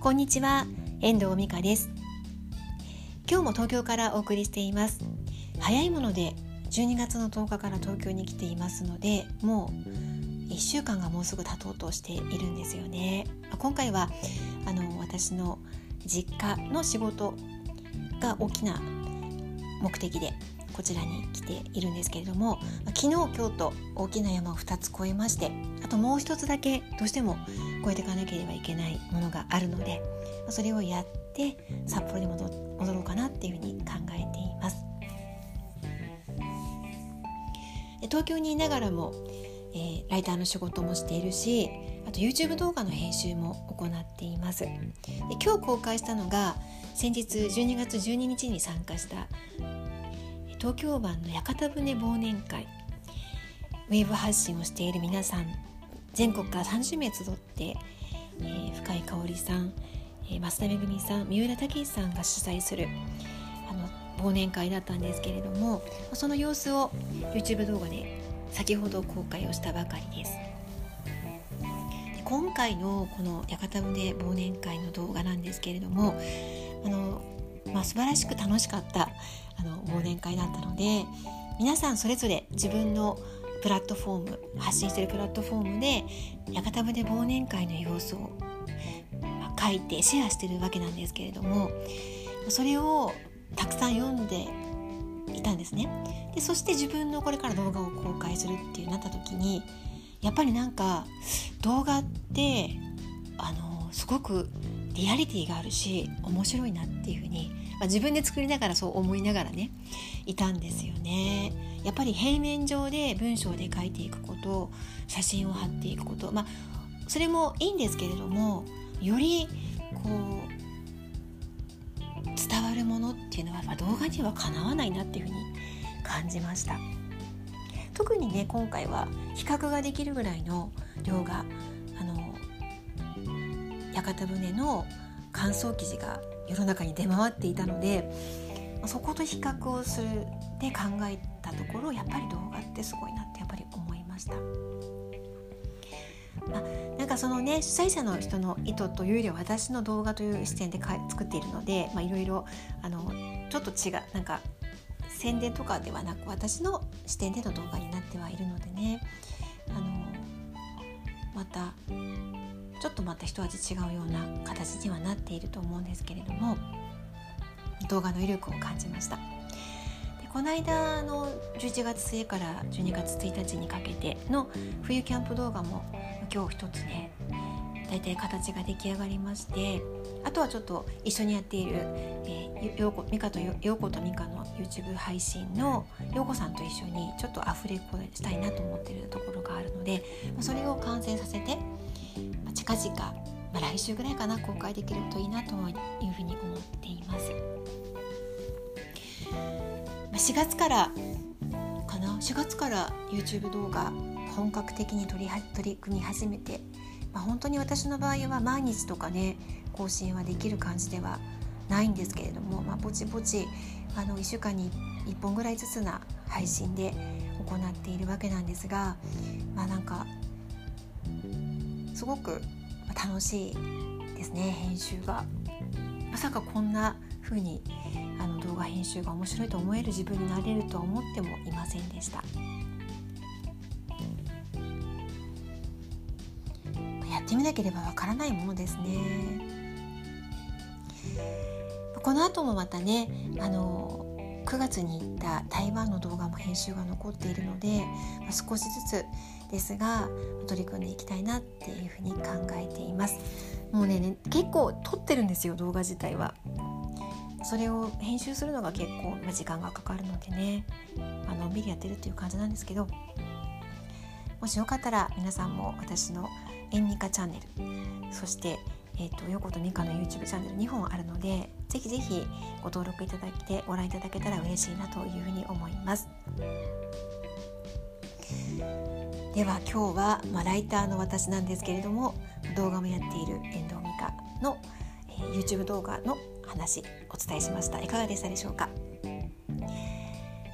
こんにちは遠藤美香です。今日も東京からお送りしています。早いもので12月の10日から東京に来ていますのでもう1週間がもうすぐ経とうとしているんですよね。今回はあの私の実家の仕事が大きな目的でこちらに来ているんですけれども昨日今日と大きな山を2つ越えましてあともう一つだけどうしても越えていかなければいけないものがあるのでそれをやって札幌に戻ろうかなっていうふうに考えています。東京にいながらも、えー、ライターの仕事もしているしあと YouTube 動画の編集も行っています。で今日公開したのが先日12月12日に参加した東京湾の屋形船忘年会ウェブ発信をしている皆さん全国から30名集って、えー、深井香織さん、えー、増田めさん三浦武さんが主催するあの忘年会だったんですけれどもその様子を YouTube 動画で先ほど公開をしたばかりです。今回のこの屋形船忘年会の動画なんですけれどもあのまあ、素晴らしく楽しかったあの忘年会だったので皆さんそれぞれ自分のプラットフォーム発信してるプラットフォームで屋形船忘年会の様子を、まあ、書いてシェアしてるわけなんですけれどもそれをたくさん読んでいたんですね。でそして自分のこれから動画を公開するっていうなった時にやっぱりなんか動画ってあのすごくリアリティがあるし面白いなっていうふうに、まあ、自分で作りながらそう思いながらねいたんですよね。やっぱり平面上で文章で書いていくこと写真を貼っていくことまあそれもいいんですけれどもよりこう伝わるものっていうのは、まあ、動画にはかなわないなっていうふうに感じました。特にね今回は比較ができるぐらいの量が屋形船の乾燥記事が世の中に出回っていたのでそこと比較をするで考えたところやっぱり動画ってすごいなってやっぱり思いました。まあ、なんかそのね主催者の人の意図というよりは私の動画という視点でか作っているのでいろいろちょっと違うなんか宣伝とかではなく私の視点での動画になってはいるのでねあのまたちょっとまた一味違うような形にはなっていると思うんですけれども動画の威力を感じました。でこの間の11月末から12月1日にかけての冬キャンプ動画も今日一つね大体形が出来上がりましてあとはちょっと一緒にやっている、えー、ようこミカとようことミカの YouTube 配信のようこさんと一緒にちょっとアフレコしたいなと思ってるところがあるのでそれを完成させて近々、まあ、来週ぐらいかな公開できるといいなというふうに思っています。まあ、4月からかな4月から YouTube 動画本格的に取り取り組み始めて、まあ、本当に私の場合は毎日とかね更新はできる感じではないんですけれども、まあ、ぼちぼちあの1週間に1本ぐらいずつな配信で行っているわけなんですがまあなんかすごく楽しいですね編集が。まさかこんな風にあの動画編集が面白いと思える自分になれるとは思ってもいませんでした。やってみなければわからないものですね。この後もまたねあの9月に行った台湾の動画も編集が残っているので、まあ、少しずつですが取り組んでいきたいなっていうふうに考えています。もうねね結構撮ってるんですよ動画自体は。それを編集するのが結構、まあ、時間がかかるのでねあのんびりやってるっていう感じなんですけどもしよかったら皆さんも私の「えんみかチャンネル」そしてえーと、横とミカの YouTube チャンネル2本あるのでぜひぜひご登録いただいてご覧いただけたら嬉しいなというふうに思います。では今日は、まあ、ライターの私なんですけれども動画もやっている遠藤美香の、えー、YouTube 動画の話お伝えしました。いかがでしたでしょうか？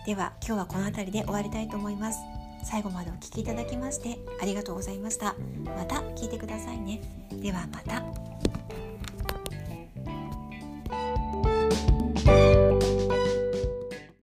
では今日はこの辺りで終わりたいと思います。最後までお聴きいただきましてありがとうございました。また聞いてくださいね。ではまた。